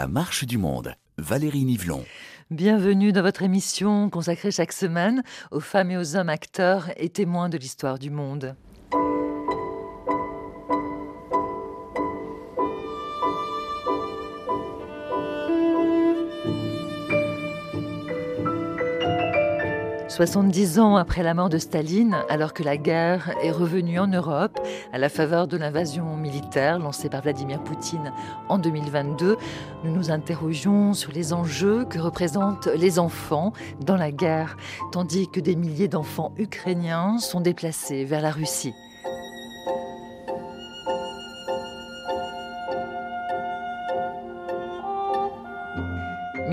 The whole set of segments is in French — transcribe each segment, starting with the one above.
La marche du monde. Valérie Nivelon. Bienvenue dans votre émission consacrée chaque semaine aux femmes et aux hommes acteurs et témoins de l'histoire du monde. 70 ans après la mort de Staline, alors que la guerre est revenue en Europe à la faveur de l'invasion militaire lancée par Vladimir Poutine en 2022, nous nous interrogeons sur les enjeux que représentent les enfants dans la guerre, tandis que des milliers d'enfants ukrainiens sont déplacés vers la Russie.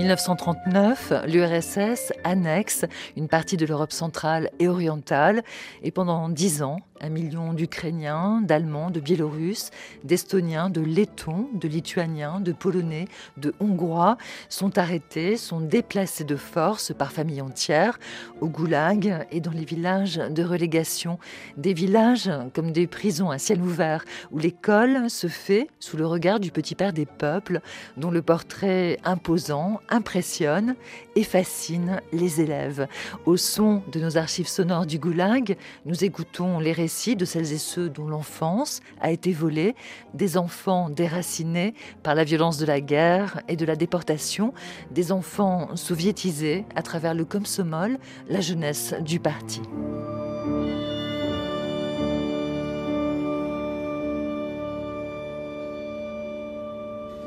1939, l'URSS annexe une partie de l'Europe centrale et orientale. Et pendant dix ans, un million d'Ukrainiens, d'Allemands, de Biélorusses, d'Estoniens, de Lettons, de Lituaniens, de Polonais, de Hongrois sont arrêtés, sont déplacés de force par famille entière au goulag et dans les villages de relégation. Des villages comme des prisons à ciel ouvert où l'école se fait sous le regard du petit père des peuples dont le portrait imposant impressionne et fascine les élèves. Au son de nos archives sonores du goulag, nous écoutons les de celles et ceux dont l'enfance a été volée, des enfants déracinés par la violence de la guerre et de la déportation, des enfants soviétisés à travers le Komsomol, la jeunesse du parti.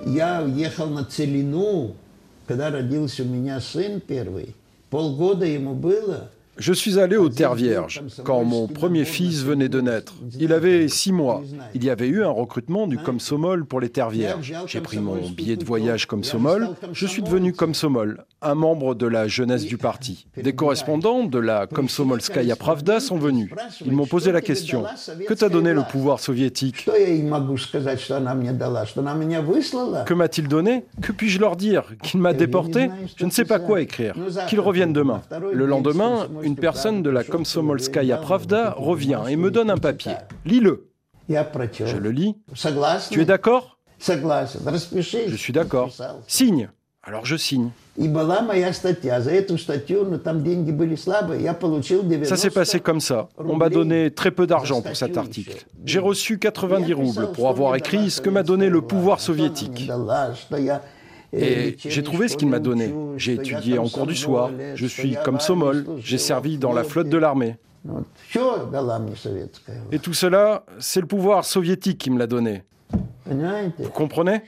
Я уехал на Целину, когда родился у меня сын первый. Полгода ему было – je suis allé aux Terres Vierges quand mon premier fils venait de naître. Il avait six mois. Il y avait eu un recrutement du Komsomol pour les Terres Vierges. J'ai pris mon billet de voyage Komsomol. Je suis devenu Komsomol, un membre de la jeunesse du parti. Des correspondants de la Komsomolskaya Pravda sont venus. Ils m'ont posé la question Que t'a donné le pouvoir soviétique Que m'a-t-il donné? Que puis-je leur dire? Qu'il m'a déporté? Je ne sais pas quoi écrire. Qu'il revienne demain. Le lendemain, une personne de la Komsomolskaya Pravda revient et me donne un papier. Lis-le. Je le lis. Tu es d'accord? Je suis d'accord. Signe. Alors je signe. Ça s'est passé comme ça. On m'a donné très peu d'argent pour cet article. J'ai reçu 90 roubles pour avoir écrit ce que m'a donné le pouvoir soviétique. Et j'ai trouvé ce qu'il m'a donné. J'ai étudié en cours du soir. Je suis comme Somol. J'ai servi dans la flotte de l'armée. Et tout cela, c'est le pouvoir soviétique qui me l'a donné. Vous comprenez?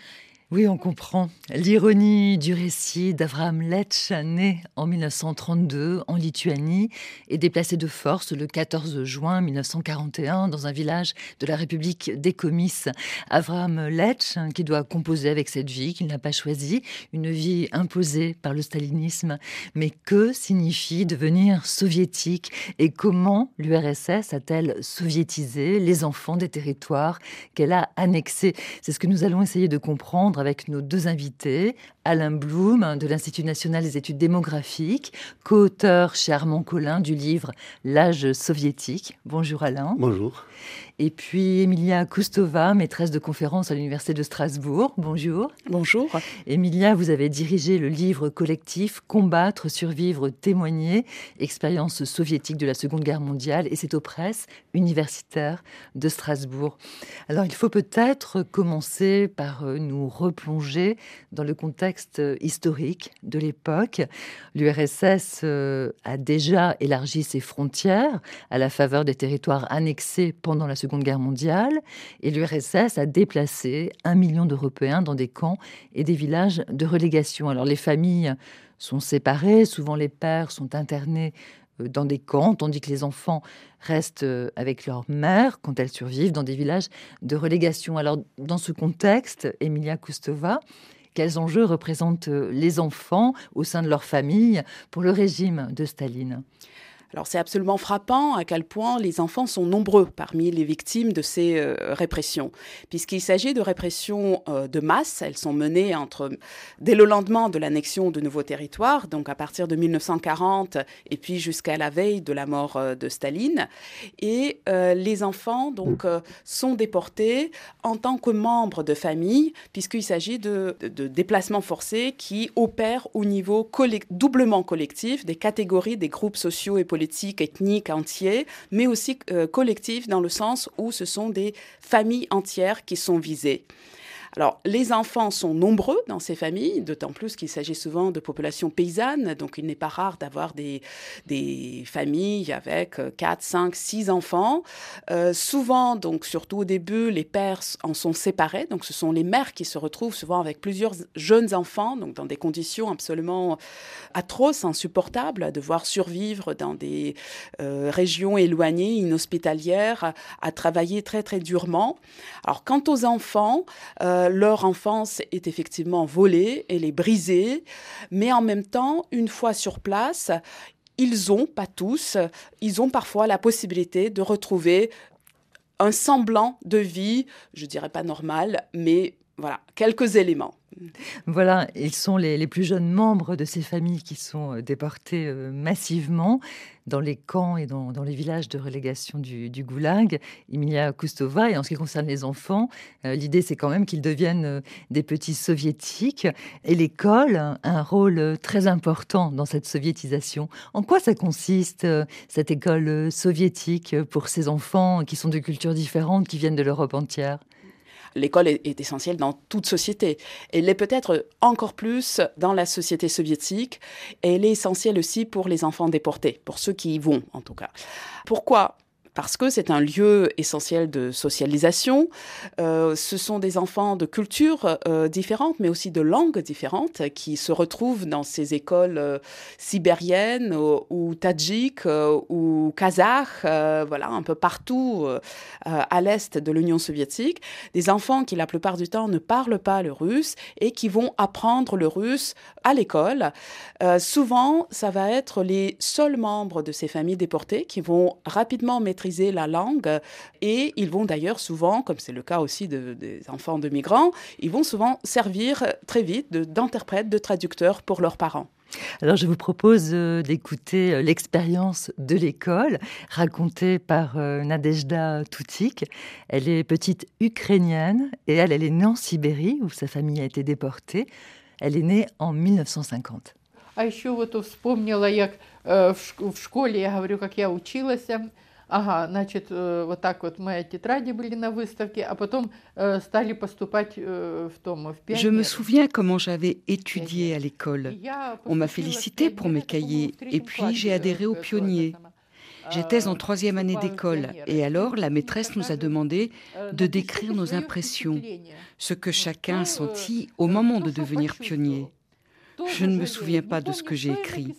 Oui, on comprend. L'ironie du récit d'Avraham Letch, né en 1932 en Lituanie et déplacé de force le 14 juin 1941 dans un village de la République des Comices. Avraham Letch, qui doit composer avec cette vie qu'il n'a pas choisie, une vie imposée par le stalinisme. Mais que signifie devenir soviétique et comment l'URSS a-t-elle soviétisé les enfants des territoires qu'elle a annexés? C'est ce que nous allons essayer de comprendre avec nos deux invités, Alain Blum de l'Institut national des études démographiques, co-auteur chez Armand Collin du livre L'âge soviétique. Bonjour Alain. Bonjour. Et puis Emilia Kustova, maîtresse de conférence à l'Université de Strasbourg. Bonjour. Bonjour. Emilia, vous avez dirigé le livre collectif Combattre, survivre, témoigner, expérience soviétique de la Seconde Guerre mondiale, et c'est aux presses universitaires de Strasbourg. Alors il faut peut-être commencer par euh, nous replonger dans le contexte historique de l'époque. L'URSS euh, a déjà élargi ses frontières à la faveur des territoires annexés pendant la Seconde Guerre mondiale et l'URSS a déplacé un million d'Européens dans des camps et des villages de relégation. Alors les familles sont séparées, souvent les pères sont internés euh, dans des camps, tandis que les enfants restent euh, avec leur mère quand elles survivent dans des villages de relégation. Alors dans ce contexte, Emilia Kustova, quels enjeux représentent euh, les enfants au sein de leur famille pour le régime de Staline? Alors c'est absolument frappant à quel point les enfants sont nombreux parmi les victimes de ces euh, répressions, puisqu'il s'agit de répressions euh, de masse. Elles sont menées entre dès le lendemain de l'annexion de nouveaux territoires, donc à partir de 1940 et puis jusqu'à la veille de la mort euh, de Staline. Et les enfants donc sont déportés en tant que membres de famille, puisqu'il s'agit de, de, déplacements forcés qui opèrent au niveau doublement collectif des catégories, des groupes sociaux et politiques politiques, ethniques entiers, mais aussi euh, collectifs dans le sens où ce sont des familles entières qui sont visées. Alors, les enfants sont nombreux dans ces familles, d'autant plus qu'il s'agit souvent de populations paysannes, donc il n'est pas rare d'avoir des, familles avec 4, 5, 6 enfants. Euh, souvent, donc surtout au début, les pères en sont séparés, donc ce sont les mères qui se retrouvent souvent avec plusieurs jeunes enfants, donc dans des conditions absolument atroces, insupportables, à devoir survivre dans des euh, régions éloignées, inhospitalières, à, travailler très très durement. Alors, quant aux enfants, euh, euh, leur enfance est effectivement volée, elle est brisée, mais en même temps, une fois sur place, ils ont, pas tous, ils ont parfois la possibilité de retrouver un semblant de vie, je dirais pas normal, mais voilà, quelques éléments. Voilà, ils sont les, plus jeunes membres de ces familles qui sont euh, déportées euh, massivement dans les camps et dans, les villages de relégation du, Goulag. Emilia Kustova, et en ce qui concerne les enfants, euh, l'idée c'est quand même qu'ils deviennent des petits soviétiques. Et l'école a un rôle très important dans cette soviétisation. En quoi ça consiste, cette école soviétique, pour ces enfants qui sont de cultures différentes, qui viennent de l'Europe entière? L'école est, essentielle dans toute société. Elle l'est peut-être encore plus dans la société soviétique elle est essentielle aussi pour les enfants déportés, pour ceux qui y vont en tout cas. Pourquoi parce que c'est un lieu essentiel de socialisation. Euh, ce sont des enfants de cultures euh, différentes, mais aussi de langues différentes, qui se retrouvent dans ces écoles euh, sibériennes ou, ou tadjiques ou kazakhs, voilà, un peu partout à l'est de l'Union soviétique. Des enfants qui, la plupart du temps, ne parlent pas le russe et qui vont apprendre le russe à l'école. souvent, ça va être les seuls membres de ces familles déportées qui vont rapidement mettre la langue et ils vont d'ailleurs souvent, comme c'est le cas aussi des enfants de migrants, ils vont souvent servir très vite d'interprètes, de, traducteurs pour leurs parents. Alors je vous propose euh, d'écouter euh, l'expérience de l'école racontée par euh, Nadejda Tutik. Elle est petite ukrainienne et elle, elle est née en Sibérie où sa famille a été déportée. Elle est née en 1950. ага, значит, э, вот так вот мои тетради были на выставке, а потом э, стали поступать э, в том, в Je me souviens comment j'avais étudié à l'école. On m'a félicité pour mes cahiers et puis j'ai adhéré aux pionniers. J'étais en troisième année d'école et alors la maîtresse nous a demandé de décrire nos impressions, ce que chacun a senti au moment de devenir pionnier. Je ne me souviens pas de ce que j'ai écrit.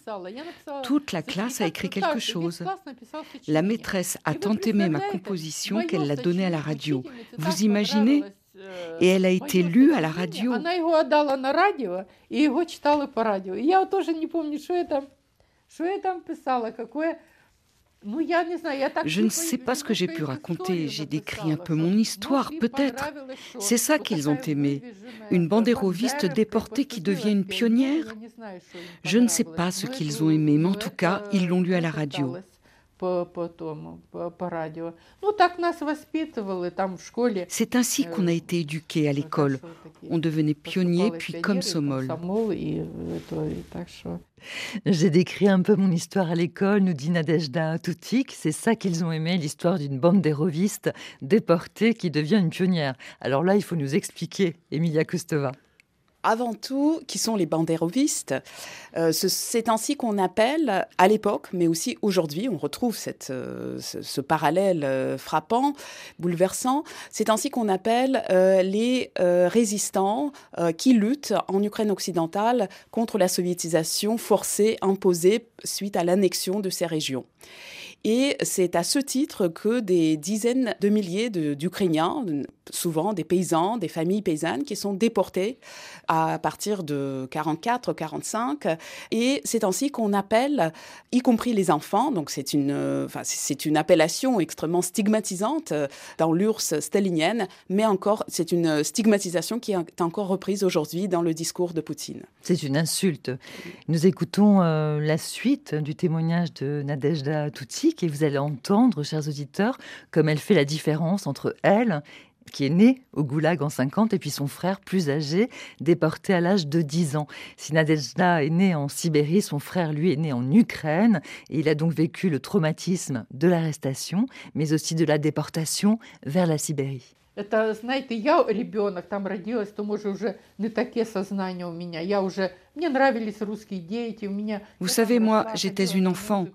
Toute la classe a écrit quelque chose. La maîtresse a tant aimé ma composition qu'elle l'a donnée à la radio. Vous imaginez? Et elle a été lue à la radio. Je ne sais pas ce que j'ai pu raconter. J'ai décrit un peu mon histoire, peut-être. C'est ça qu'ils ont aimé. Une bandéroviste déportée qui devient une pionnière. Je ne sais pas ce qu'ils ont aimé, mais en tout cas, ils l'ont lu à la radio. C'est ainsi qu'on a été éduqué à l'école. On devenait pionnier puis comme Somol. J'ai décrit un peu mon histoire à l'école, nous dit Nadejda Toutik. C'est ça qu'ils ont aimé, l'histoire d'une bande d'érovistes déportée qui devient une pionnière. Alors là, il faut nous expliquer, Emilia Kostova avant tout, qui sont les bandérovistes. Euh, c'est ainsi qu'on appelle, à l'époque, mais aussi aujourd'hui, on retrouve euh, ce, parallèle euh, frappant, bouleversant, c'est ainsi qu'on appelle les résistants qui luttent en Ukraine occidentale contre la soviétisation forcée, imposée suite à l'annexion de ces régions. Et c'est à ce titre que des dizaines de milliers d'Ukrainiens, souvent des paysans, des familles paysannes, qui sont déportés à partir de 44-45. Et c'est ainsi qu'on appelle, y compris les enfants, donc c'est une, enfin, une appellation extrêmement stigmatisante dans l'URSS stalinienne, mais encore, c'est une stigmatisation qui est encore reprise aujourd'hui dans le discours de Poutine. C'est une insulte. Nous écoutons euh, la suite du témoignage de Nadezhda Et vous allez entendre, chers auditeurs, comme elle fait la différence entre elle qui est née au Goulag en 50 et puis son frère plus âgé, déporté à l'âge de 10 ans. Si est née en Sibérie, son frère, lui, est né en Ukraine et il a donc vécu le traumatisme de l'arrestation, mais aussi de la déportation vers la Sibérie. Это, знаете, я ребенок там родилась, то, может, уже не такие сознания у меня. Я уже Vous savez, moi, j'étais une enfant.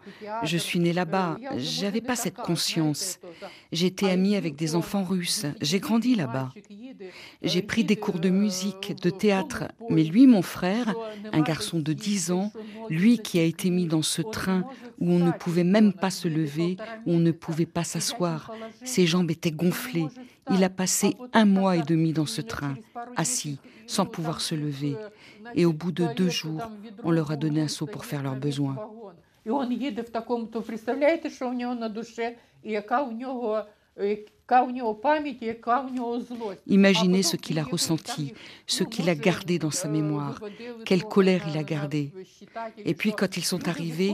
Je suis née là-bas. J'avais pas cette conscience. J'étais amie avec des enfants russes. J'ai grandi là-bas. J'ai pris des cours de musique, de théâtre. Mais lui, mon frère, un garçon de 10 ans, lui qui a été mis dans ce train où on ne pouvait même pas se lever, où on ne pouvait pas s'asseoir, ses jambes étaient gonflées. Il a passé un mois et demi dans ce train, assis, sans pouvoir se lever. Et au bout de deux jours, on leur a donné un seau pour faire leurs besoins. Imaginez ce qu'il a ressenti, ce qu'il a gardé dans sa mémoire, quelle colère il a gardé. Et puis quand ils sont arrivés,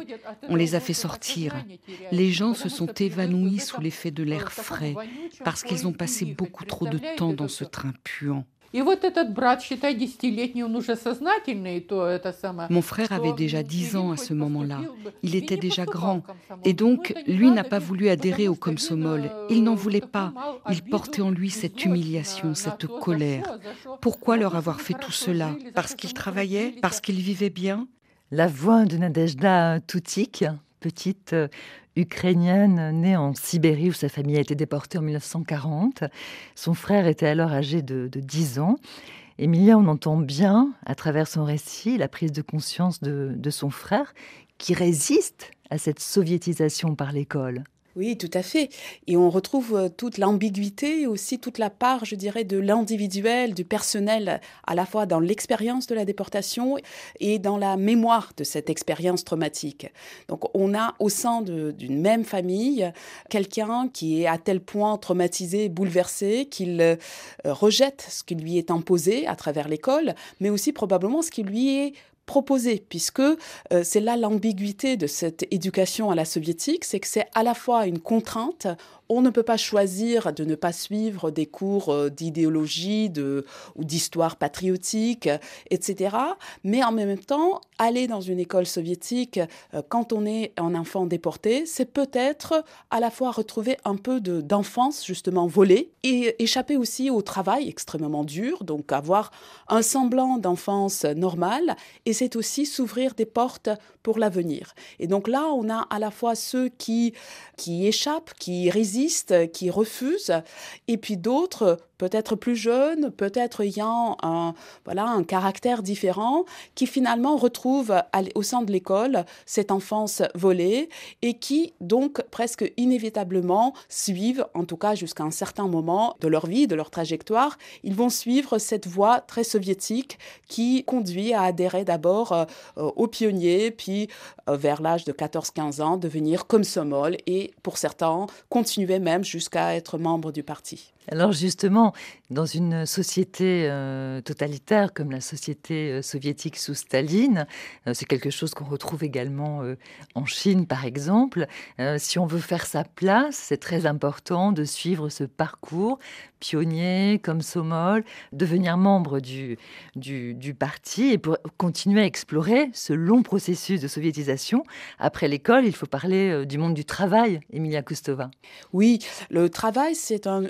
on les a fait sortir. Les gens se sont évanouis sous l'effet de l'air frais parce qu'ils ont passé beaucoup trop de temps dans ce train puant. Mon frère avait déjà 10 ans à ce moment-là. Il était déjà grand. Et donc, lui n'a pas voulu adhérer au Komsomol. Il n'en voulait pas. Il portait en lui cette humiliation, cette colère. Pourquoi leur avoir fait tout cela? Parce qu'il travaillait Parce qu'il vivait bien? La voix de Nadejda Toutik, petite ukrainienne née en Sibérie où sa famille a été déportée en 1940. Son frère était alors âgé de, 10 ans. Emilia, on entend bien à travers son récit la prise de conscience de son frère qui résiste à cette soviétisation par l'école. Oui, tout à fait. Et on retrouve euh, toute l'ambiguïté aussi toute la part, je dirais, de l'individuel, du personnel, à la fois dans l'expérience de la déportation et dans la mémoire de cette expérience traumatique. Donc on a au sein d'une même famille quelqu'un qui est à tel point traumatisé, bouleversé, qu'il euh, rejette ce qui lui est imposé à travers l'école, mais aussi probablement ce qui lui est proposé, puisque euh, c'est là l'ambiguïté de cette éducation à la soviétique, c'est que c'est à la fois une contrainte on ne peut pas choisir de ne pas suivre des cours euh, d'idéologie ou d'histoire patriotique, etc. Mais en même temps, aller dans une école soviétique euh, quand on est un enfant déporté, c'est peut-être à la fois retrouver un peu d'enfance justement volée et échapper aussi au travail extrêmement dur, donc avoir un semblant d'enfance normale. Et c'est aussi s'ouvrir des portes pour l'avenir. Et donc là, on a à la fois ceux qui, qui échappent, qui résistent, qui refusent, et puis d'autres peut-être plus jeunes, peut-être ayant un, voilà, un caractère différent, qui finalement retrouvent au sein de l'école cette enfance volée et qui donc presque inévitablement suivent, en tout cas jusqu'à un certain moment de leur vie, de leur trajectoire, ils vont suivre cette voie très soviétique qui conduit à adhérer d'abord euh, aux pionniers, puis euh, vers l'âge de 14-15 ans, devenir comme Somol et pour certains continuer même jusqu'à être membre du parti. Alors justement, dans une société euh, totalitaire comme la société euh, soviétique sous Staline, euh, c'est quelque chose qu'on retrouve également en Chine par exemple, si on veut faire sa place, c'est très important de suivre ce parcours pionnier comme Somol, devenir membre du, parti et pour continuer à explorer ce long processus de soviétisation. Après l'école, il faut parler du monde du travail, Emilia Kustova. Oui, le travail, c'est un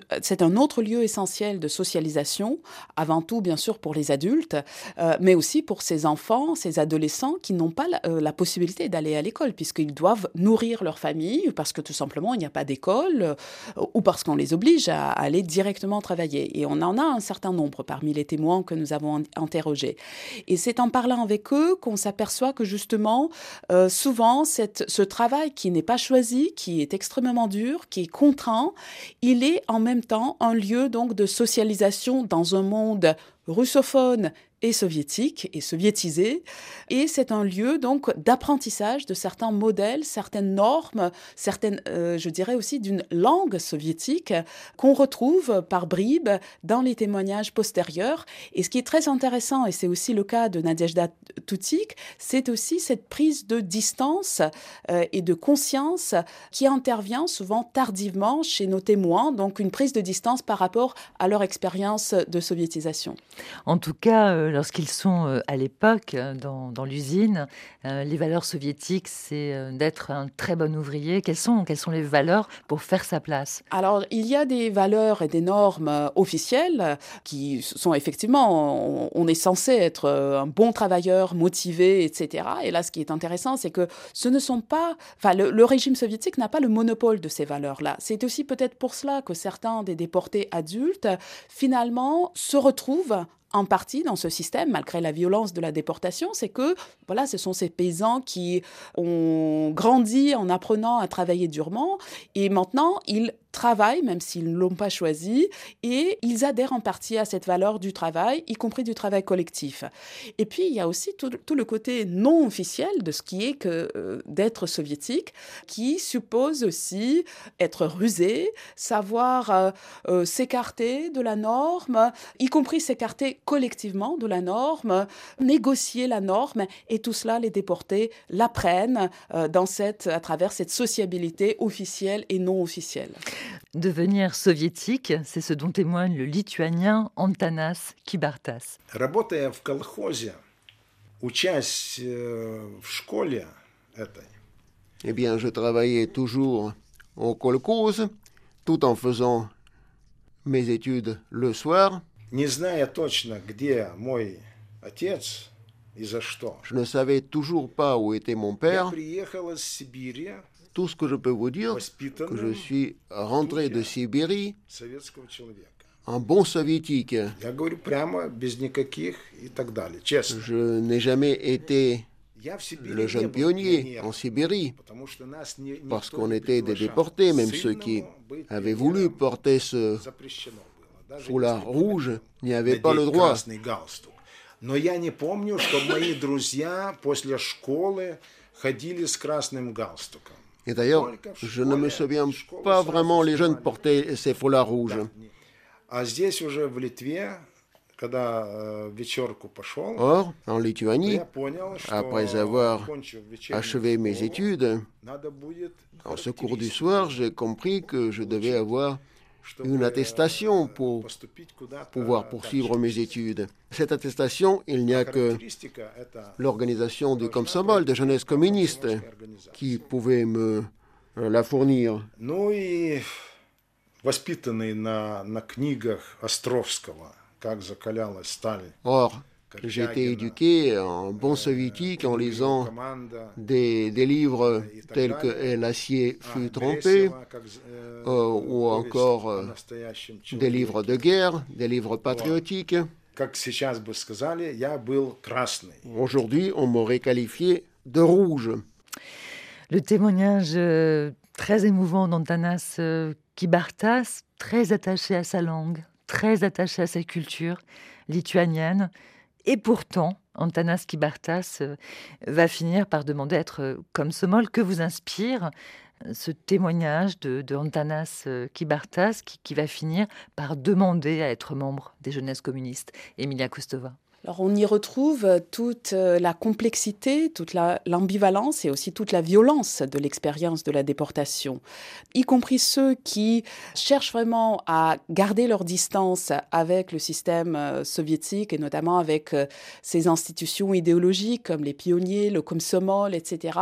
autre lieu essentiel de socialisation, avant tout bien sûr pour les adultes, euh, mais aussi pour ces enfants, ces adolescents qui n'ont pas la, euh, possibilité d'aller à l'école, puisqu'ils doivent nourrir leur famille, parce que tout simplement il n'y a pas d'école, euh, ou parce qu'on les oblige à aller directement travailler. Et on en a un certain nombre parmi les témoins que nous avons interrogés. Et c'est en parlant avec eux qu'on s'aperçoit que justement, souvent, ce travail qui n'est pas choisi, qui est extrêmement dur, qui est contraint, il est en même temps un lieu donc de socialisation dans un monde russophone et soviétique et soviétisé. Et c'est un lieu donc d'apprentissage de certains modèles, certaines normes, certaines, euh, je dirais aussi d'une langue soviétique qu'on retrouve par bribes dans les témoignages postérieurs. Et ce qui est très intéressant, et c'est aussi le cas de Nadezhda Tutik, c'est aussi cette prise de distance euh, et de conscience qui intervient souvent tardivement chez nos témoins, donc une prise de distance par rapport à leur expérience de soviétisation. En tout cas, euh, lorsqu'ils sont euh, à l'époque euh, dans, l'usine, euh, les valeurs soviétiques, c'est d'être un très bon ouvrier. Quelles sont, quelles sont les valeurs pour faire sa place? Alors, il y a des valeurs et des normes officielles qui sont effectivement, on, est censé être un bon travailleur, motivé, etc. Et là, ce qui est intéressant, c'est que ce ne sont pas, enfin, le régime soviétique n'a pas le monopole de ces valeurs-là. C'est aussi peut-être pour cela que certains des déportés adultes, finalement, se retrouvent en partie dans ce système, malgré la violence de la déportation, c'est que voilà, ce sont ces paysans qui ont grandi en apprenant à travailler durement. Et maintenant ils travaillent, même s'ils ne l'ont pas choisi, et ils adhèrent en partie à cette valeur du travail, y compris du travail collectif. Et puis, il y a aussi tout, le côté non officiel de ce qui est que euh, d'être soviétique, qui suppose aussi être rusé, savoir euh, euh, s'écarter de la norme, y compris s'écarter collectivement de la norme, négocier la norme, et tout cela, les déportés l'apprennent dans cette, à travers cette sociabilité officielle et non officielle. Devenir soviétique, c'est ce dont témoigne le lituanien Antanas Kibartas. Eh bien, je travaillais toujours au kolkhoz, tout en faisant mes études le soir. Je ne savais toujours pas où était mon père Tout ce que je peux vous dire, que je suis rentré de Sibérie un bon soviétique. Je n'ai jamais été le jeune pionnier en Sibérie, parce qu'on était des déportés, même ceux qui avaient voulu porter ce foulard rouge n'y avaient pas le droit. Но я не помню, что мои друзья после школы ходили с красным галстуком. Et d'ailleurs, je ne me souviens pas vraiment les jeunes portaient ces foulards rouges. Or, en Lituanie, après avoir achevé mes études, en ce cours du soir, j'ai compris que je devais avoir une attestation pour pouvoir poursuivre mes études. Cette attestation, il n'y a que l'organisation du Komsomol de jeunesse communiste qui pouvait me la fournir. Or, j'ai été éduqué en bon soviétique en lisant des, des livres tels que L'acier fut trompé, euh, ou encore euh, des livres de guerre, des livres patriotiques. Aujourd'hui, on m'aurait qualifié de rouge. Le témoignage euh, très émouvant d'Antanas Kibartas, très attaché à sa langue, très attaché à sa culture lituanienne, et pourtant, Antanas Kibartas euh, va finir par demander à être euh, comme Somol. Que vous inspire euh, ce témoignage de, Antanas Kibartas qui, qui, va finir par demander à être membre des jeunesses communistes Emilia Kostova alors on y retrouve toute euh, la complexité, toute l'ambivalence et aussi toute la violence de l'expérience de la déportation, y compris ceux qui cherchent vraiment à garder leur distance avec le système euh, soviétique et notamment avec euh, ses institutions idéologiques comme les pionniers, le Komsomol, etc.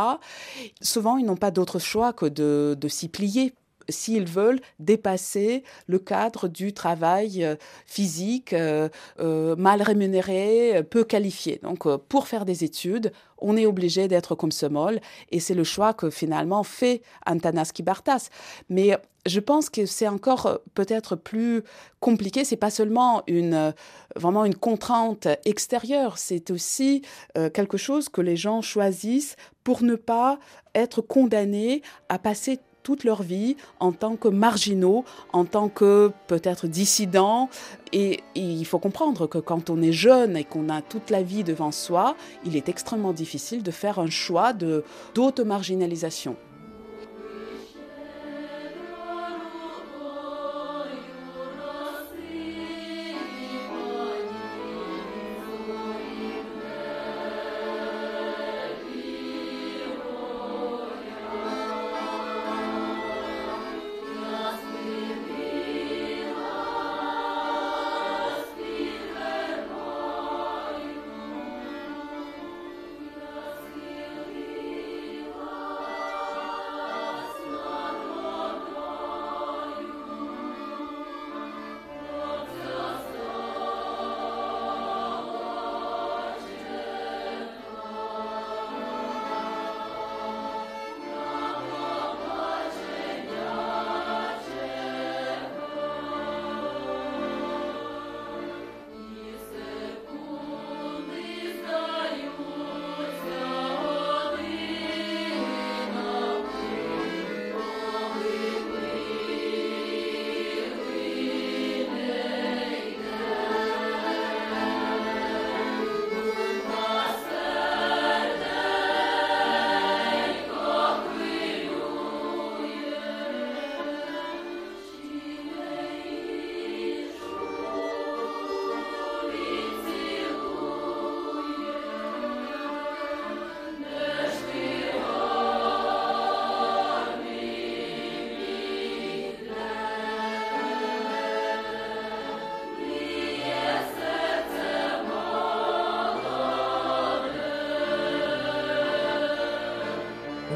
Souvent, ils n'ont pas d'autre choix que de s'y plier s'ils veulent dépasser le cadre du travail euh, physique euh, euh, mal rémunéré, peu qualifié. Donc, pour faire des études, on est obligé d'être comme ce mol, et c'est le choix que finalement fait Antanas Kibartas. Mais je pense que c'est encore peut-être plus compliqué. C'est pas seulement une vraiment une contrainte extérieure, c'est aussi quelque chose que les gens choisissent pour ne pas être condamnés à passer toute leur vie en tant que marginaux, en tant que peut-être dissidents. Et, il faut comprendre que quand on est jeune et qu'on a toute la vie devant soi, il est extrêmement difficile de faire un choix d'auto-marginalisation.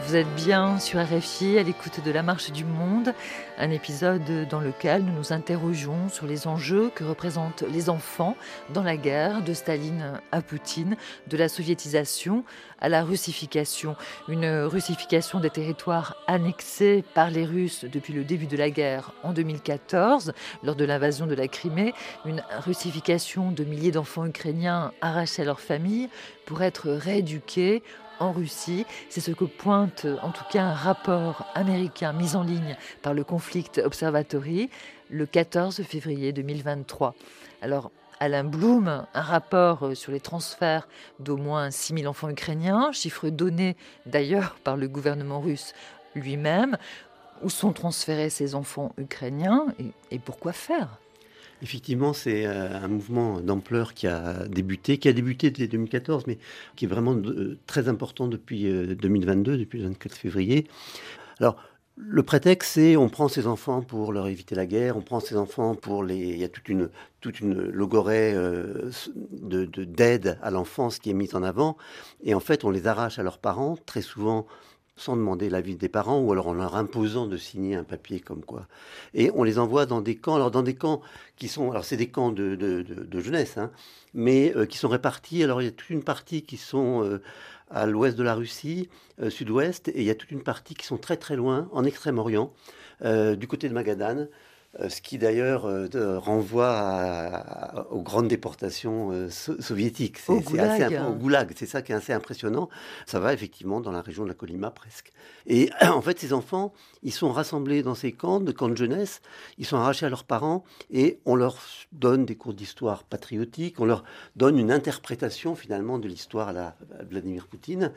Vous êtes bien sur RFI à l'écoute de La Marche du Monde, un épisode dans lequel nous nous interrogeons sur les enjeux que représentent les enfants dans la guerre de Staline à Poutine, de la soviétisation à la russification. Une russification des territoires annexés par les Russes depuis le début de la guerre en 2014, lors de l'invasion de la Crimée, une russification de milliers d'enfants ukrainiens arrachés à leur famille pour être rééduqués en Russie. C'est ce que pointe en tout cas un rapport américain mis en ligne par le Conflict Observatory le 14 février 2023. Alors, Alain Blum, un rapport sur les transferts d'au moins 6000 enfants ukrainiens, chiffre donné d'ailleurs par le gouvernement russe lui-même. Où sont transférés ces enfants ukrainiens et pourquoi faire? Effectivement, c'est euh, un mouvement d'ampleur qui a débuté, qui a débuté dès 2014, mais qui est vraiment euh, très important depuis 2022, euh, depuis le 24 février. Alors, le prétexte, c'est on prend ces enfants pour leur éviter la guerre, on prend ces enfants pour les. Il y a toute une, toute une logorée de, d'aide à l'enfance qui est mise en avant. Et en fait, on les arrache à leurs parents, très souvent sans demander l'avis des parents ou alors en leur imposant de signer un papier comme quoi. Et on les envoie dans des camps, alors dans des camps qui sont, alors c'est des camps de, de, jeunesse, hein, mais euh, qui sont répartis. Alors il y a toute une partie qui sont euh, à l'ouest de la Russie, euh, sud-ouest, et il y a toute une partie qui sont très très loin, en Extrême-Orient, du côté de Magadan. Euh, ce qui d'ailleurs euh, renvoie aux grandes déportations euh, soviétiques. C'est, au, goulag. au goulag, c'est ça qui est assez impressionnant. Ça va effectivement dans la région de la Colima presque. Et en fait, ces enfants, ils sont rassemblés dans ces camps, de camps de jeunesse, ils sont arrachés à leurs parents et on leur donne des cours d'histoire patriotique, on leur donne une interprétation finalement de l'histoire à Vladimir Poutine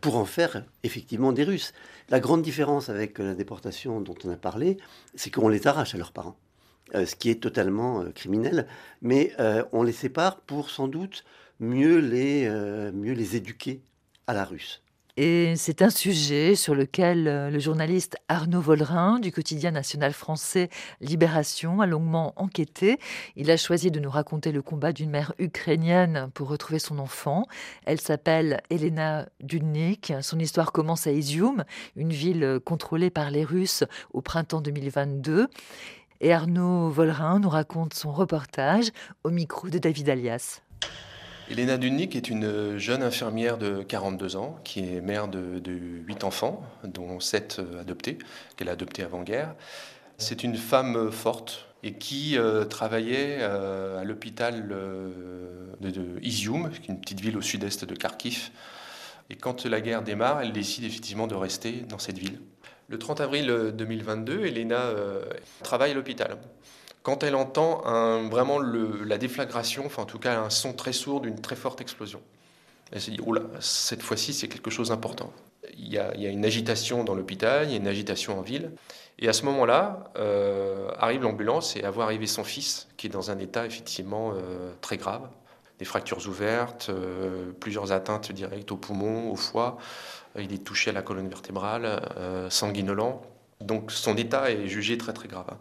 pour en faire effectivement des Russes. La grande différence avec la déportation dont on a parlé, c'est qu'on les arrache à leurs parents, euh, ce qui est totalement euh, criminel, mais euh, on les sépare pour sans doute mieux les, mieux les éduquer à la russe. Et c'est un sujet sur lequel euh, le journaliste Arnaud Vollerin du quotidien national français Libération a longuement enquêté. Il a choisi de nous raconter le combat d'une mère ukrainienne pour retrouver son enfant. Elle s'appelle Elena Dudnik. Son histoire commence à Izium, une ville contrôlée par les Russes au printemps 2022. Et Arnaud Vollerin nous raconte son reportage au micro de David Alias. Elena Dunnik est une jeune infirmière de 42 ans qui est mère de, de 8 enfants, dont 7 euh, adoptés, qu'elle a adoptés avant-guerre. C'est une femme forte et qui euh, travaillait euh, à l'hôpital de, Izium, une petite ville au sud-est de Kharkiv, Et quand la guerre démarre, elle décide effectivement de rester dans cette ville. Le 30 avril 2022, Elena travaille à l'hôpital. Quand elle entend vraiment la déflagration, enfin en tout cas un son très sourd d'une très forte explosion, elle se dit, oh là, cette fois-ci c'est quelque chose d'important. Il y, a, une agitation dans l'hôpital, il y a une agitation en ville. Et à ce moment-là, euh, arrive l'ambulance et à voir arriver son fils, qui est dans un état effectivement euh, très grave. Des fractures ouvertes, euh, plusieurs atteintes directes au poumon, au foie. Il est touché à la colonne vertébrale, sanguinolent. Donc son état est jugé très très grave.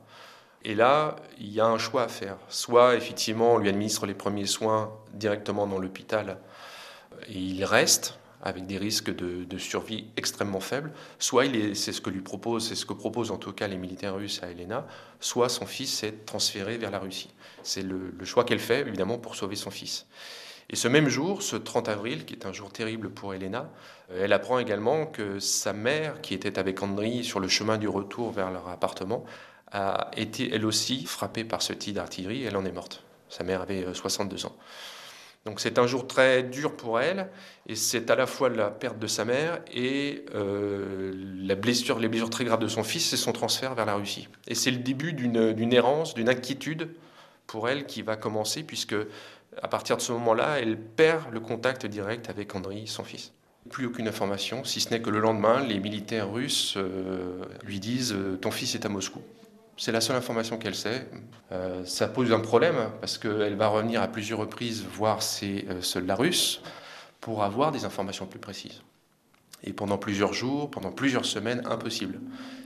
Et là, il y a un choix à faire. Soit effectivement on lui administre les premiers soins directement dans l'hôpital et il reste, avec des risques de, survie extrêmement faibles, soit c'est ce que lui propose, c'est ce que proposent en tout cas les militaires russes à Elena, soit son fils est transféré vers la Russie. C'est le, choix qu'elle fait évidemment pour sauver son fils. Et ce même jour, ce 30 avril, qui est un jour terrible pour Elena, euh, elle apprend également que sa mère, qui était avec Andriy sur le chemin du retour vers leur appartement, a été elle aussi frappée par ce tir d'artillerie elle en est morte. Sa mère avait 62 euh, ans. Donc c'est un jour très dur pour elle, et c'est à la fois la perte de sa mère et euh, la blessure, les blessures très graves de son fils et son transfert vers la Russie. Et c'est le début d'une errance, d'une inquiétude pour elle qui va commencer, puisque à partir de ce moment-là, elle perd le contact direct avec Andriy, son fils. Plus aucune information, si ce n'est que le lendemain, les militaires russes euh, lui disent Ton fils est à Moscou. C'est la seule information qu'elle sait. Euh, ça pose un problème parce qu'elle va revenir à plusieurs reprises voir ses euh, soldats russes pour avoir des informations plus précises. Et pendant plusieurs jours, pendant plusieurs semaines, impossible.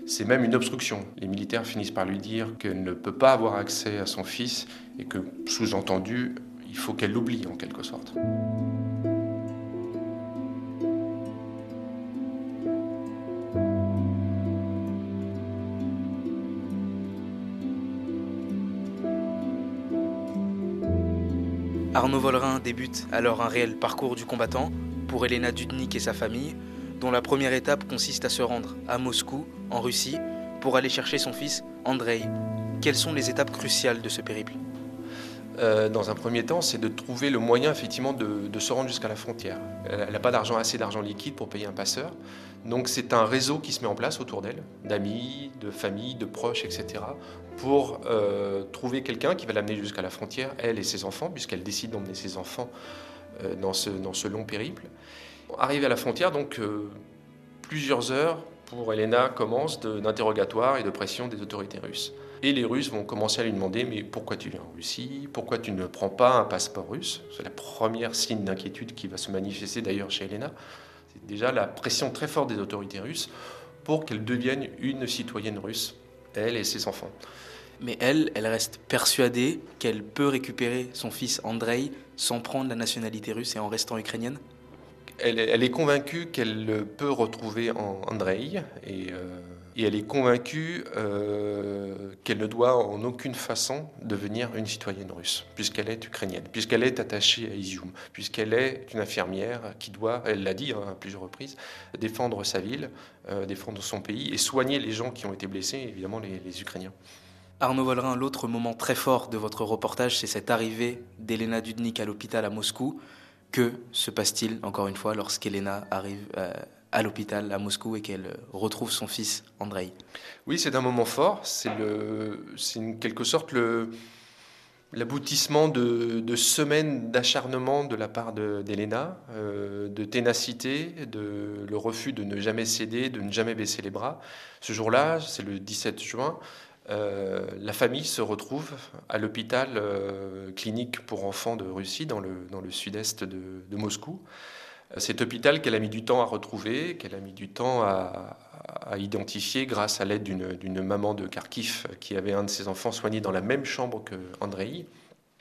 C'est même une obstruction. Les militaires finissent par lui dire qu'elle ne peut pas avoir accès à son fils et que, sous-entendu, il faut qu'elle l'oublie en quelque sorte. Arnaud Vollerin débute alors un réel parcours du combattant pour Elena Dudnik et sa famille, dont la première étape consiste à se rendre à Moscou, en Russie, pour aller chercher son fils Andrei. Quelles sont les étapes cruciales de ce périple? Euh, dans un premier temps, c'est de trouver le moyen effectivement de, se rendre jusqu'à la frontière. Elle n'a pas assez d'argent liquide pour payer un passeur. Donc c'est un réseau qui se met en place autour d'elle, d'amis, de familles, de proches, etc., pour euh, trouver quelqu'un qui va l'amener jusqu'à la frontière, elle et ses enfants, puisqu'elle décide d'emmener ses enfants euh, dans, ce, dans ce long périple. Arrivé à la frontière, donc plusieurs heures pour Elena commencent d'interrogatoire et de pression des autorités russes. Et les Russes vont commencer à lui demander Mais pourquoi tu viens en Russie? Pourquoi tu ne prends pas un passeport russe? C'est la première signe d'inquiétude qui va se manifester d'ailleurs chez Elena. C'est déjà la pression très forte des autorités russes pour qu'elle devienne une citoyenne russe, elle et ses enfants. Mais elle, elle reste persuadée qu'elle peut récupérer son fils Andrei sans prendre la nationalité russe et en restant ukrainienne elle, est convaincue qu'elle peut retrouver Andrei et euh, et elle est convaincue euh, qu'elle ne doit en aucune façon devenir une citoyenne russe, puisqu'elle est ukrainienne, puisqu'elle est attachée à Izium, puisqu'elle est une infirmière qui doit, elle l'a dit hein, à plusieurs reprises, défendre sa ville, euh, défendre son pays et soigner les gens qui ont été blessés, évidemment les, Ukrainiens. Arnaud Vollerin, l'autre moment très fort de votre reportage, c'est cette arrivée d'Elena Dudnik à l'hôpital à Moscou. Que se passe-t-il, encore une fois, lorsqu'Elena arrive euh, à l'hôpital à Moscou et qu'elle retrouve son fils Andrei. Oui, c'est un moment fort. C'est en quelque sorte l'aboutissement de, semaines d'acharnement de la part d'Elena, euh, de ténacité, de le refus de ne jamais céder, de ne jamais baisser les bras. Ce jour-là, c'est le 17 juin, euh, la famille se retrouve à l'hôpital euh, clinique pour enfants de Russie, dans le, dans le sud-est de, de Moscou. Cet hôpital qu'elle a mis du temps à retrouver, qu'elle a mis du temps à, identifier grâce à l'aide d'une maman de Kharkiv qui avait un de ses enfants soigné dans la même chambre que Andrei.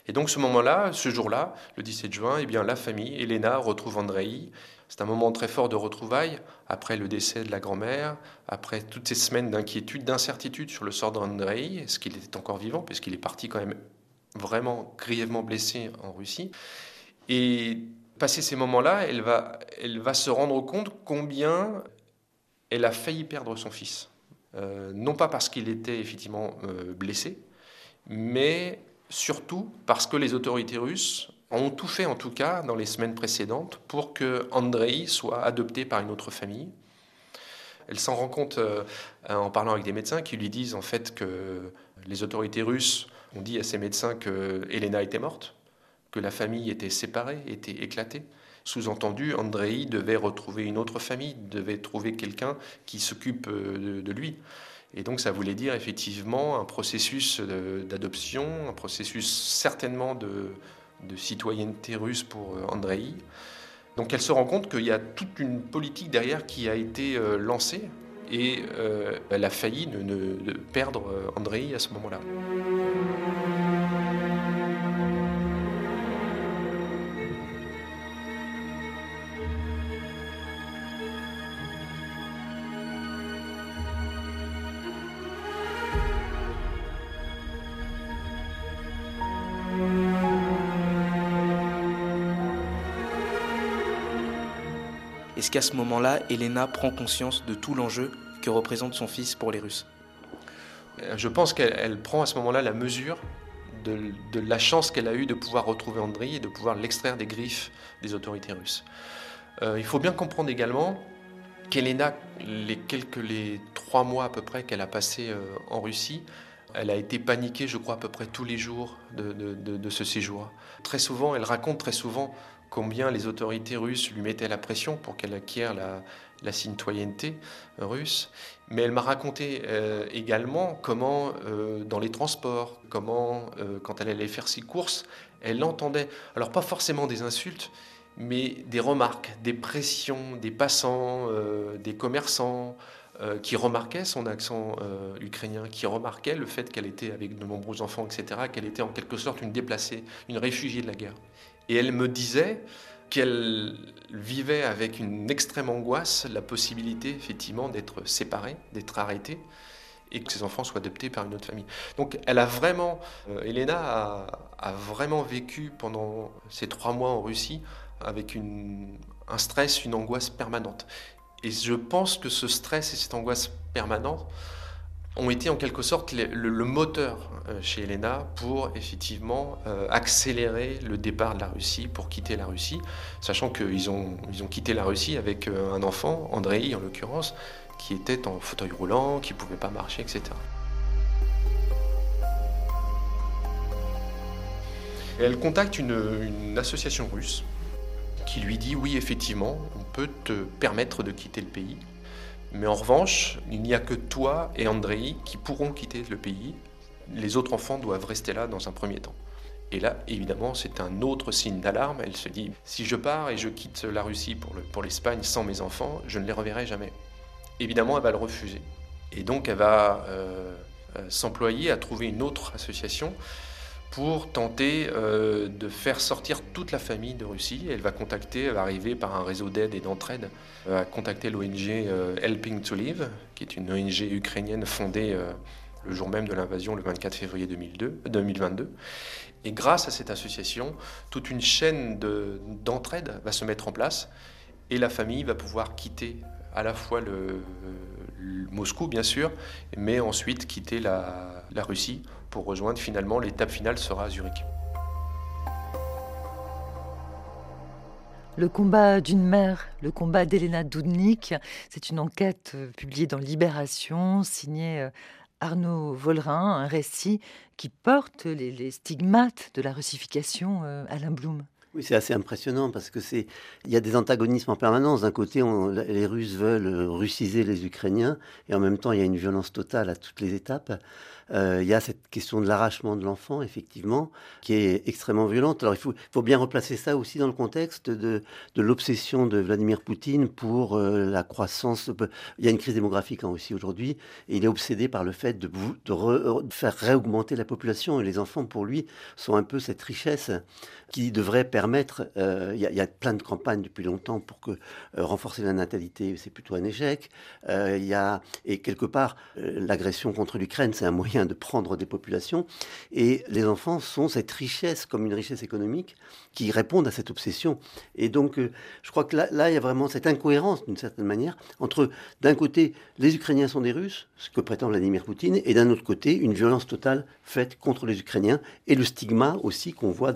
Et donc ce moment-là, ce jour-là, le 17 juin, eh bien, la famille, Elena, retrouve Andrei. C'est un moment très fort de retrouvailles, après le décès de la grand-mère, après toutes ces semaines d'inquiétude, d'incertitude sur le sort d'Andrei, est-ce qu'il était encore vivant, puisqu'il est parti quand même vraiment grièvement blessé en Russie. Et passé ces moments-là, elle va, elle va se rendre compte combien elle a failli perdre son fils. Euh, non pas parce qu'il était effectivement euh, blessé, mais surtout parce que les autorités russes ont tout fait en tout cas dans les semaines précédentes pour que Andrei soit adopté par une autre famille. Elle s'en rend compte euh, en parlant avec des médecins qui lui disent en fait que les autorités russes ont dit à ces médecins que Elena était morte, que la famille était séparée, était éclatée. Sous-entendu, Andrei devait retrouver une autre famille, devait trouver quelqu'un qui s'occupe euh, de lui. Et donc ça voulait dire effectivement un processus d'adoption, un processus certainement de, citoyenneté russe pour euh, Andrei. Donc elle se rend compte qu'il y a toute une politique derrière qui a été euh, lancée et elle a failli perdre Andrei à ce moment-là. Est-ce qu'à ce, moment-là, Elena prend conscience de tout l'enjeu que représente son fils pour les Russes? Je pense qu'elle prend à ce moment-là la mesure de, la chance qu'elle a eue de pouvoir retrouver Andrei et de pouvoir l'extraire des griffes des autorités russes. Euh, il faut bien comprendre également qu'Elena, les quelques les trois mois à peu près qu'elle a passé euh, en Russie, elle a été paniquée, je crois, à peu près tous les jours de ce séjour. Très souvent, elle raconte très souvent combien les autorités russes lui mettaient la pression pour qu'elle acquiert la, citoyenneté russe. Mais elle m'a raconté euh, également comment, euh, dans les transports, comment, euh, quand elle allait faire ses courses, elle entendait, alors pas forcément des insultes, mais des remarques, des pressions des passants, des commerçants, qui remarquaient son accent ukrainien, qui remarquaient le fait qu'elle était avec de nombreux enfants, etc., qu'elle était en quelque sorte une déplacée, une réfugiée de la guerre. Et elle me disait qu'elle vivait avec une extrême angoisse la possibilité effectivement d'être séparée, d'être arrêtée et que ses enfants soient adoptés par une autre famille. Donc elle a vraiment, euh, Elena a, vraiment vécu pendant ces trois mois en Russie avec un stress, une angoisse permanente. Et je pense que ce stress et cette angoisse permanente ont été en quelque sorte le, moteur euh, chez Elena pour effectivement euh, accélérer le départ de la Russie, pour quitter la Russie, sachant qu'ils ont, ils ont quitté la Russie avec euh, un enfant, Andrei en l'occurrence, qui était en fauteuil roulant, qui ne pouvait pas marcher, etc. elle contacte une, une association russe qui lui dit oui effectivement on peut te permettre de quitter le pays mais en revanche, il n'y a que toi et Andrei qui pourront quitter le pays. Les autres enfants doivent rester là dans un premier temps. Et là, évidemment, c'est un autre signe d'alarme. Elle se dit, si je pars et je quitte la Russie pour l'Espagne sans mes enfants, je ne les reverrai jamais. Évidemment, elle va le refuser. Et donc, elle va euh, euh, s'employer à trouver une autre association pour tenter euh, de faire sortir toute la famille de Russie. Elle va contacter, elle va arriver par un réseau d'aide et d'entraide, à contacter l'ONG euh, Helping to Live, qui est une ONG ukrainienne fondée euh, le jour même de l'invasion, le 24 février 2002, 2022. Et grâce à cette association, toute une chaîne d'entraide va se mettre en place et la famille va pouvoir quitter à la fois Moscou, bien sûr, mais ensuite quitter la Russie pour rejoindre finalement l'étape finale sera à Zurich. Le combat d'une mère, le combat d'Elena Dudnik, c'est une enquête euh, publiée dans Libération, signée euh, Arnaud Vollerin, un récit qui porte les, stigmates de la russification, euh, Alain Blum. Oui, c'est assez impressionnant parce que c'est il y a des antagonismes en permanence. D'un côté, les Russes veulent russiser les Ukrainiens et en même temps, il y a une violence totale à toutes les étapes. Euh, il y a cette question de l'arrachement de l'enfant, effectivement, qui est extrêmement violente. Alors il faut, bien replacer ça aussi dans le contexte de, l'obsession de Vladimir Poutine pour euh, la croissance. Il y a une crise démographique hein, aussi aujourd'hui, il est obsédé par le fait de, faire réaugmenter la population. Et les enfants, pour lui, sont un peu cette richesse qui devrait permettre permettre, il y, a plein de campagnes depuis longtemps pour que renforcer la natalité, c'est plutôt un échec. Il y a, et quelque part, l'agression contre l'Ukraine, c'est un moyen de prendre des populations. Et les enfants sont cette richesse, comme une richesse économique, qui répondent à cette obsession. Et donc, je crois que là, là, il y a vraiment cette incohérence, d'une certaine manière, entre, d'un côté, les Ukrainiens sont des Russes, ce que prétend Vladimir Poutine, et d'un autre côté, une violence totale faite contre les Ukrainiens, et le stigma aussi qu'on voit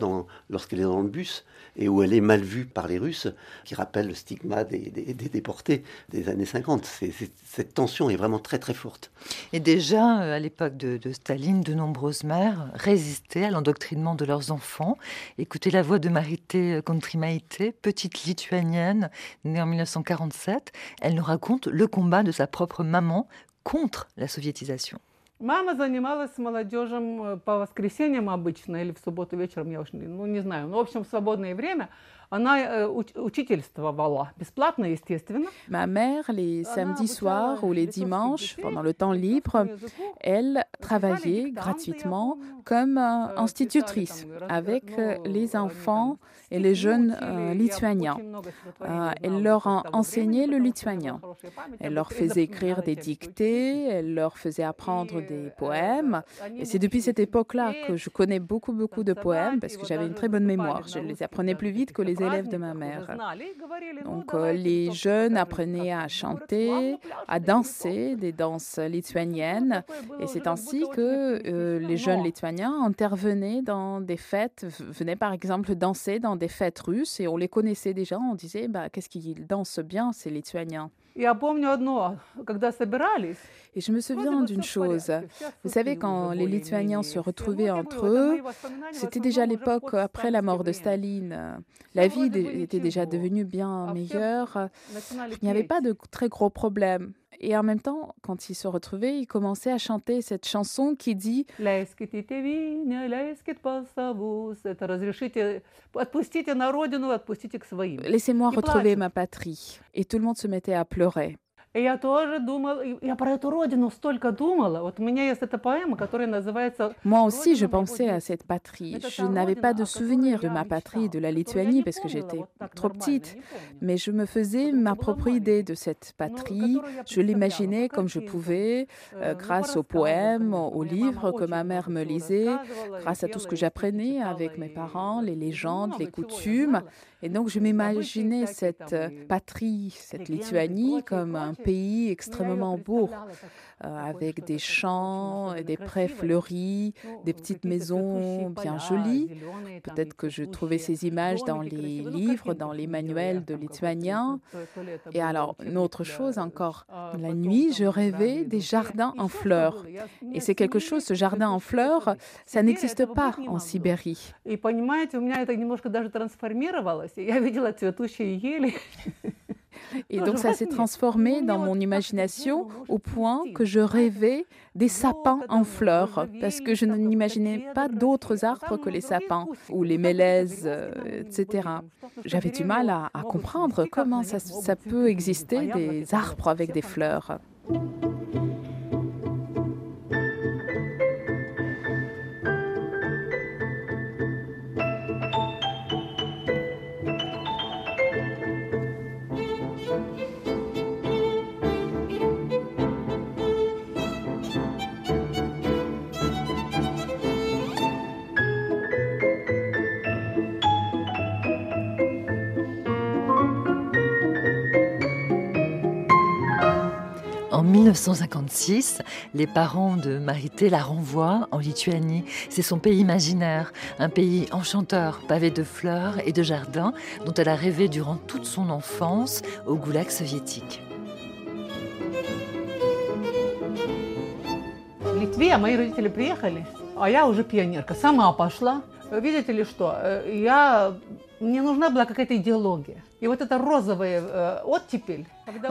lorsqu'elle est dans le bus, et où elle est mal vue par les Russes, qui rappelle le stigma des, déportés des années 50. cette tension est vraiment très très forte. Et déjà, euh, à l'époque de, Staline, de nombreuses mères résistaient à l'endoctrinement de leurs enfants. Écoutez la voix de Marité Kontrimaite, petite lituanienne, née en 1947. Elle nous raconte le combat de sa propre maman contre la soviétisation. Мама занималась молодежью по воскресеньям обычно или в субботу вечером, я уж ну, не знаю. Ну, в общем, в свободное время Она учительствовала бесплатно, естественно. Ma mère, les samedis soirs ou les dimanches, pendant le temps libre, elle travaillait gratuitement comme institutrice avec les enfants et les jeunes lituaniens. Elle leur enseignait le lituanien. Elle leur faisait écrire des dictées, elle leur faisait apprendre des poèmes. Et c'est depuis cette époque-là que je connais beaucoup, beaucoup de poèmes parce que j'avais une très bonne mémoire. Je les apprenais plus vite que les élèves de ma mère. Donc euh, les jeunes apprenaient à chanter, à danser des danses lituaniennes. Et c'est ainsi que euh, les jeunes lituaniens intervenaient dans des fêtes, venaient par exemple danser dans des fêtes russes et on les connaissait déjà. On disait, bah, qu'est-ce qu'ils dansent bien, ces lituaniens? Et je me souviens d'une chose. Vous savez, quand les Lituaniens se retrouvaient entre eux, c'était déjà l'époque après la mort de Staline. La vie était déjà devenue bien meilleure. Il n'y avait pas de très gros problèmes. Et en même temps, quand ils se retrouvaient, ils commençaient à chanter cette chanson qui dit Laissez-moi retrouver ma patrie. Et tout le monde se mettait à pleurer. Moi aussi, je pensais à cette patrie. Je n'avais pas de souvenir de ma patrie, de la Lituanie, parce que j'étais trop petite. Mais je me faisais ma propre idée de cette patrie. Je l'imaginais comme je pouvais, э, grâce aux poèmes, aux livres que ma mère me lisait, grâce à tout ce que j'apprenais avec mes parents, les légendes, les coutumes. Et donc, je m'imaginais cette patrie, cette Lituanie, comme un pays extrêmement beau, euh, avec des champs, des prés fleuris, des petites maisons bien jolies. Peut-être que je trouvais ces images dans les livres, dans les manuels de lituaniens. Et alors, une autre chose encore, la nuit, je rêvais des jardins en fleurs. Et c'est quelque chose, ce jardin en fleurs, ça n'existe pas en Sibérie. Et donc ça s'est transformé dans mon imagination au point que je rêvais des sapins en fleurs, parce que je n'imaginais pas d'autres arbres que les sapins ou les mélèzes, etc. J'avais du mal à, comprendre comment ça peut exister des arbres avec des fleurs. 1956, les parents de Marité la renvoient en Lituanie. C'est son pays imaginaire, un pays enchanteur, pavé de fleurs et de jardins, dont elle a rêvé durant toute son enfance au goulag soviétique.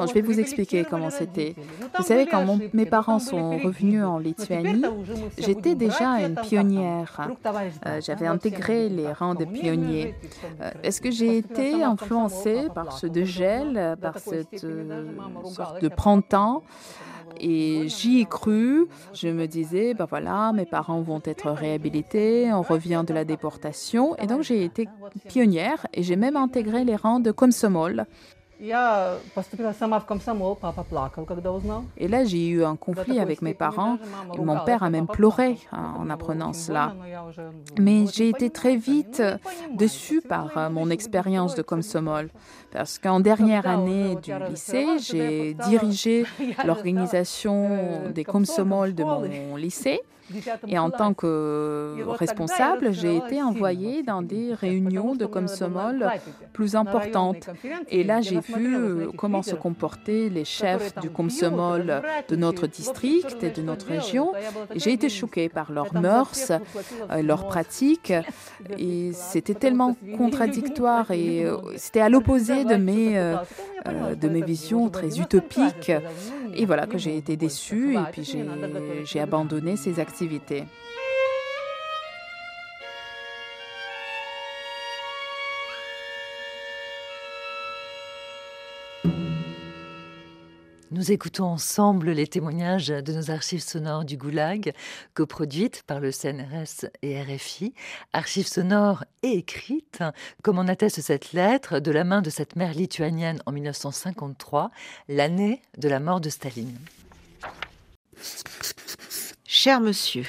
Je vais vous expliquer comment c'était. Vous savez, quand mes parents sont revenus en Lituanie, j'étais déjà une pionnière. Euh, j'avais intégré les rangs des pionniers. Euh, est-ce que j'ai été influencée par ce dégel, par cette euh, sorte de printemps? Et j'y ai cru. Je me disais, ben voilà, mes parents vont être réhabilités, on revient de la déportation. Et donc j'ai été pionnière et j'ai même intégré les rangs de Komsomol. Et là, j'ai eu un conflit avec mes parents. Et mon père a même pleuré hein, en apprenant cela. Mais j'ai été très vite déçue par mon expérience de Komsomol. Parce qu'en dernière année du lycée, j'ai dirigé l'organisation des Komsomol de mon lycée. Et en tant que responsable, j'ai été envoyée dans des réunions de Komsomol plus importantes. Et là, j'ai vu euh, comment se comportaient les chefs du Komsomol de notre district et de notre région. J'ai été choquée par leurs mœurs, euh, leurs pratiques. Et c'était tellement contradictoire et euh, c'était à l'opposé de mes, de mes visions très utopiques. Et voilà que j'ai été déçue et puis j'ai abandonné ces activités. Nous écoutons ensemble les témoignages de nos archives sonores du Goulag, coproduites par le CNRS et RFI, archives sonores et écrites, comme en atteste cette lettre de la main de cette mère lituanienne en 1953, l'année de la mort de Staline. Cher monsieur,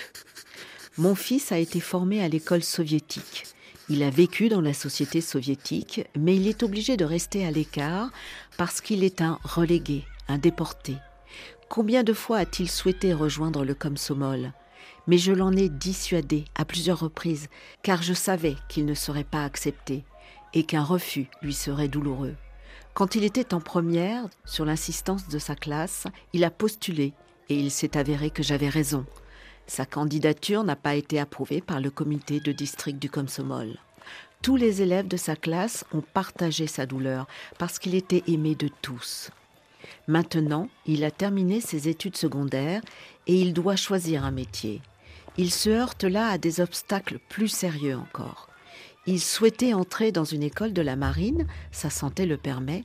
mon fils a été formé à l'école soviétique. Il a vécu dans la société soviétique, mais il est obligé de rester à l'écart parce qu'il est un relégué un déporté. Combien de fois a-t-il souhaité rejoindre le Komsomol? Mais je l'en ai dissuadé à plusieurs reprises, car je savais qu'il ne serait pas accepté et qu'un refus lui serait douloureux. Quand il était en première, sur l'insistance de sa classe, il a postulé et il s'est avéré que j'avais raison. Sa candidature n'a pas été approuvée par le comité de district du Komsomol. Tous les élèves de sa classe ont partagé sa douleur parce qu'il était aimé de tous. Maintenant, il a terminé ses études secondaires et il doit choisir un métier. Il se heurte là à des obstacles plus sérieux encore. Il souhaitait entrer dans une école de la marine, sa santé le permet,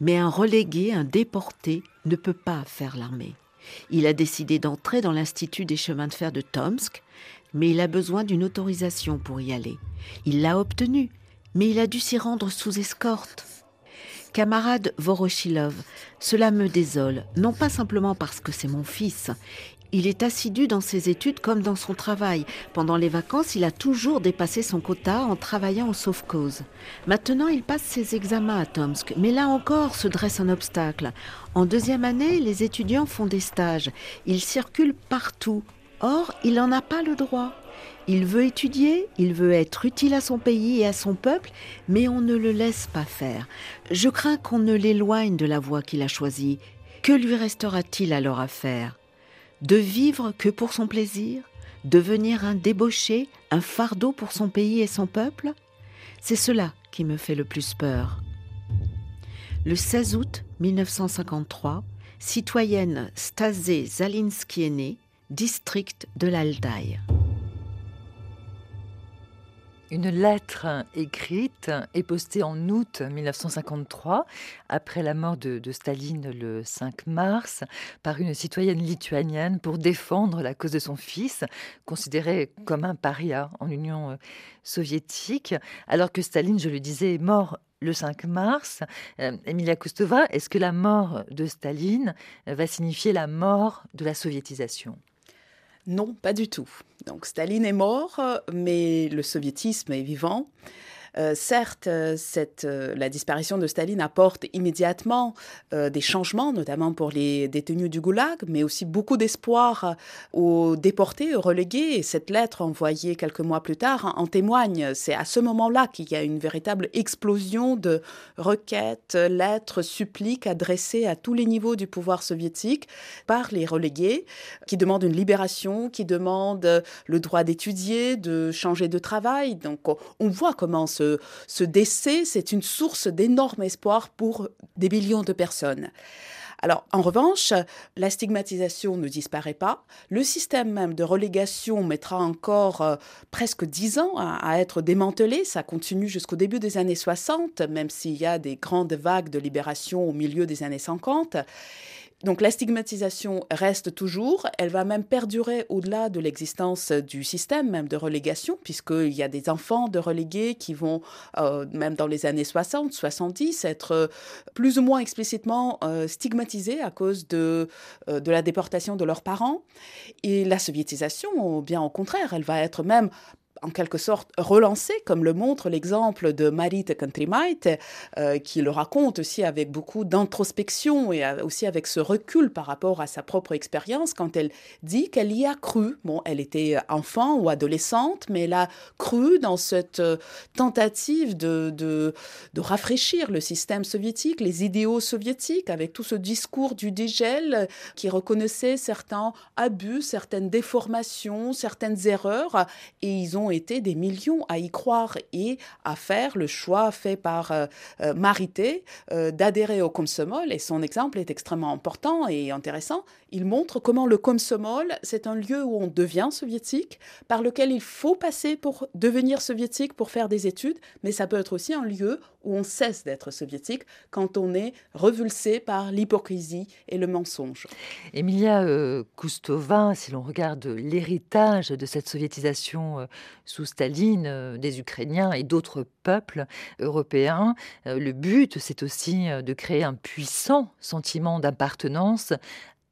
mais un relégué, un déporté, ne peut pas faire l'armée. Il a décidé d'entrer dans l'Institut des chemins de fer de Tomsk, mais il a besoin d'une autorisation pour y aller. Il l'a obtenue, mais il a dû s'y rendre sous escorte. Camarade Voroshilov, cela me désole, non pas simplement parce que c'est mon fils. Il est assidu dans ses études comme dans son travail. Pendant les vacances, il a toujours dépassé son quota en travaillant en sauve cause. Maintenant, il passe ses examens à Tomsk, mais là encore se dresse un obstacle. En deuxième année, les étudiants font des stages. Ils circulent partout. Or, il n'en a pas le droit. Il veut étudier, il veut être utile à son pays et à son peuple, mais on ne le laisse pas faire. Je crains qu'on ne l'éloigne de la voie qu'il a choisie. Que lui restera-t-il alors à faire? De vivre que pour son plaisir Devenir un débauché, un fardeau pour son pays et son peuple? C'est cela qui me fait le plus peur. Le 16 août 1953, citoyenne Stasé Zalinski est née, district de l'Altaï. Une lettre écrite et postée en août 1953, après la mort de, Staline le 5 mars, par une citoyenne lituanienne pour défendre la cause de son fils, considéré comme un paria en Union euh, soviétique, alors que Staline, je le disais, est mort le 5 mars. Euh, Emilia Kustova, est-ce que la mort de Staline va signifier la mort de la soviétisation? Non, pas du tout. Donc Staline est mort, mais le soviétisme est vivant. Euh, certes, euh, euh, la disparition de Staline apporte immédiatement des changements, notamment pour les détenus du Goulag, mais aussi beaucoup d'espoir aux déportés, aux relégués. Et cette lettre envoyée quelques mois plus tard en témoigne. C'est à ce moment-là qu'il y a une véritable explosion de requêtes, lettres, suppliques adressées à tous les niveaux du pouvoir soviétique par les relégués, qui demandent une libération, qui demandent le droit d'étudier, de changer de travail. Donc on voit comment ce, décès, c'est une source d'énorme espoir pour des millions de personnes. Alors, en revanche, la stigmatisation ne disparaît pas. Le système même de relégation mettra encore euh, presque dix ans à, être démantelé. Ça continue jusqu'au début des années 60, même s'il y a des grandes vagues de libération au milieu des années 50. Donc la stigmatisation reste toujours, elle va même perdurer au-delà de l'existence du système même de relégation, puisqu'il y a des enfants de relégués qui vont, euh, même dans les années 60, 70, être euh, plus ou moins explicitement euh, stigmatisés à cause de, de la déportation de leurs parents. Et la soviétisation, bien au contraire, elle va être même en quelque sorte relancé, comme le montre l'exemple de Marit Countrymaite, euh, qui le raconte aussi avec beaucoup d'introspection et aussi avec ce recul par rapport à sa propre expérience, quand elle dit qu'elle y a cru. Bon, elle était enfant ou adolescente, mais elle a cru dans cette euh, tentative de, de, de rafraîchir le système soviétique, les idéaux soviétiques, avec tout ce discours du dégel qui reconnaissait certains abus, certaines déformations, certaines erreurs, et ils ont été des millions à y croire et à faire le choix fait par euh, euh, Marité euh, d'adhérer au Komsomol. Et son exemple est extrêmement important et intéressant. Il montre comment le Komsomol, c'est un lieu où on devient soviétique, par lequel il faut passer pour devenir soviétique, pour faire des études, mais ça peut être aussi un lieu où on cesse d'être soviétique quand on est revulsé par l'hypocrisie et le mensonge. Emilia Kustova, si l'on regarde l'héritage de cette soviétisation sous Staline euh, des Ukrainiens et d'autres peuples européens. Euh, le but, c'est aussi euh, de créer un puissant sentiment d'appartenance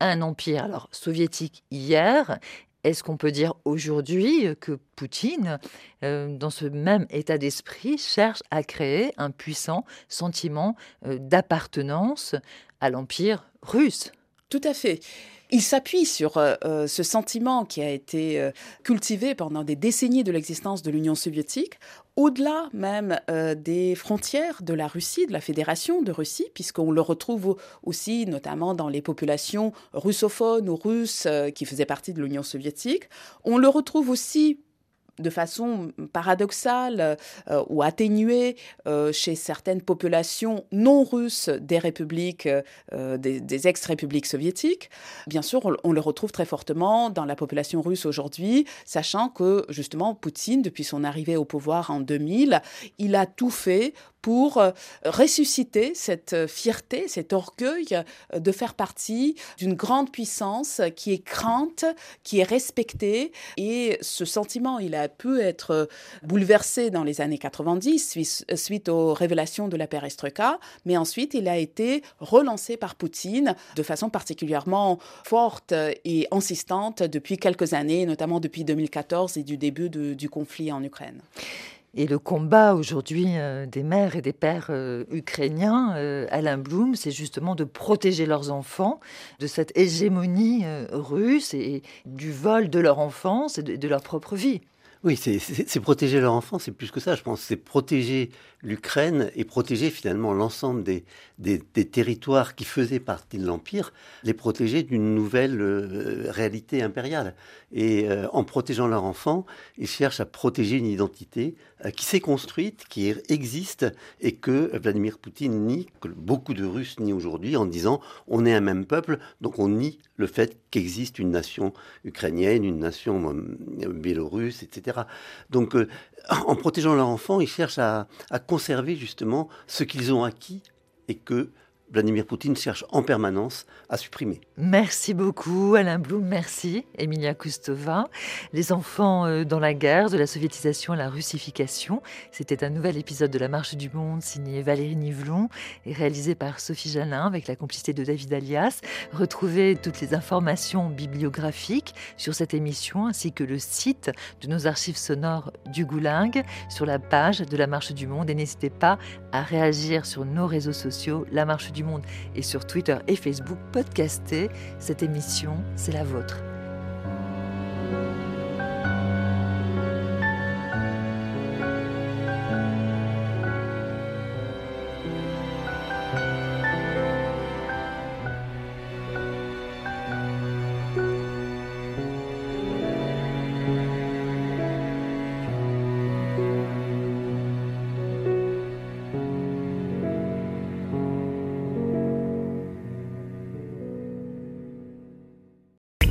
à un empire alors soviétique hier est-ce qu'on peut dire aujourd'hui que Poutine, dans ce même état d'esprit, cherche à créer un puissant sentiment d'appartenance à l'Empire russe? Tout à fait. Il s'appuie sur euh, euh, ce sentiment qui a été euh, cultivé pendant des décennies de l'existence de l'Union soviétique, au-delà même des frontières de la Russie, de la Fédération de Russie, puisqu'on le retrouve aussi notamment dans les populations russophones ou russes qui faisaient partie de l'Union soviétique. On le retrouve aussi de façon paradoxale euh, ou atténuée euh, chez certaines populations non russes des républiques, euh, des, ex-républiques soviétiques. Bien sûr, on, on, le retrouve très fortement dans la population russe aujourd'hui, sachant que justement Poutine, depuis son arrivée au pouvoir en 2000, il a tout fait pour euh, ressusciter cette euh, fierté, cet orgueil euh, de faire partie d'une grande puissance qui est crainte, qui est respectée. Et ce sentiment, il a pu être bouleversé dans les années 90 suite aux révélations de la perestroïka, mais ensuite il a été relancé par Poutine de façon particulièrement forte et insistante depuis quelques années, notamment depuis 2014 et du début du conflit en Ukraine. Et le combat aujourd'hui euh, des mères et des pères euh, ukrainiens, euh, Alain Blum, c'est justement de protéger leurs enfants de cette hégémonie russe et du vol de leur enfance et de leur propre vie. Oui, c'est protéger leur enfant, c'est plus que ça, je pense. C'est protéger l'Ukraine et protéger finalement l'ensemble des, des, territoires qui faisaient partie de l'Empire, les protéger d'une nouvelle euh, réalité impériale. Et euh, en protégeant leur enfant, ils cherchent à protéger une identité euh, qui s'est construite, qui existe et que Vladimir Poutine nie, que beaucoup de Russes nient aujourd'hui en disant on est un même peuple, donc on nie le fait qu'existe une nation ukrainienne, une nation biélorusse, etc. Donc en protégeant leur enfant, ils cherchent à conserver justement ce qu'ils ont acquis et que Vladimir Poutine cherche en permanence à supprimer. Merci beaucoup Alain Blum, merci Emilia Kustova. Les enfants euh, dans la guerre, de la soviétisation à la russification, c'était un nouvel épisode de La Marche du Monde signé Valérie Nivelon et réalisé par Sophie Jalin avec la complicité de David Alias. Retrouvez toutes les informations bibliographiques sur cette émission ainsi que le site de nos archives sonores du Goulag sur la page de La Marche du Monde et n'hésitez pas à réagir sur nos réseaux sociaux La Marche du monde et sur Twitter et Facebook, podcastez. Cette émission, c'est la vôtre.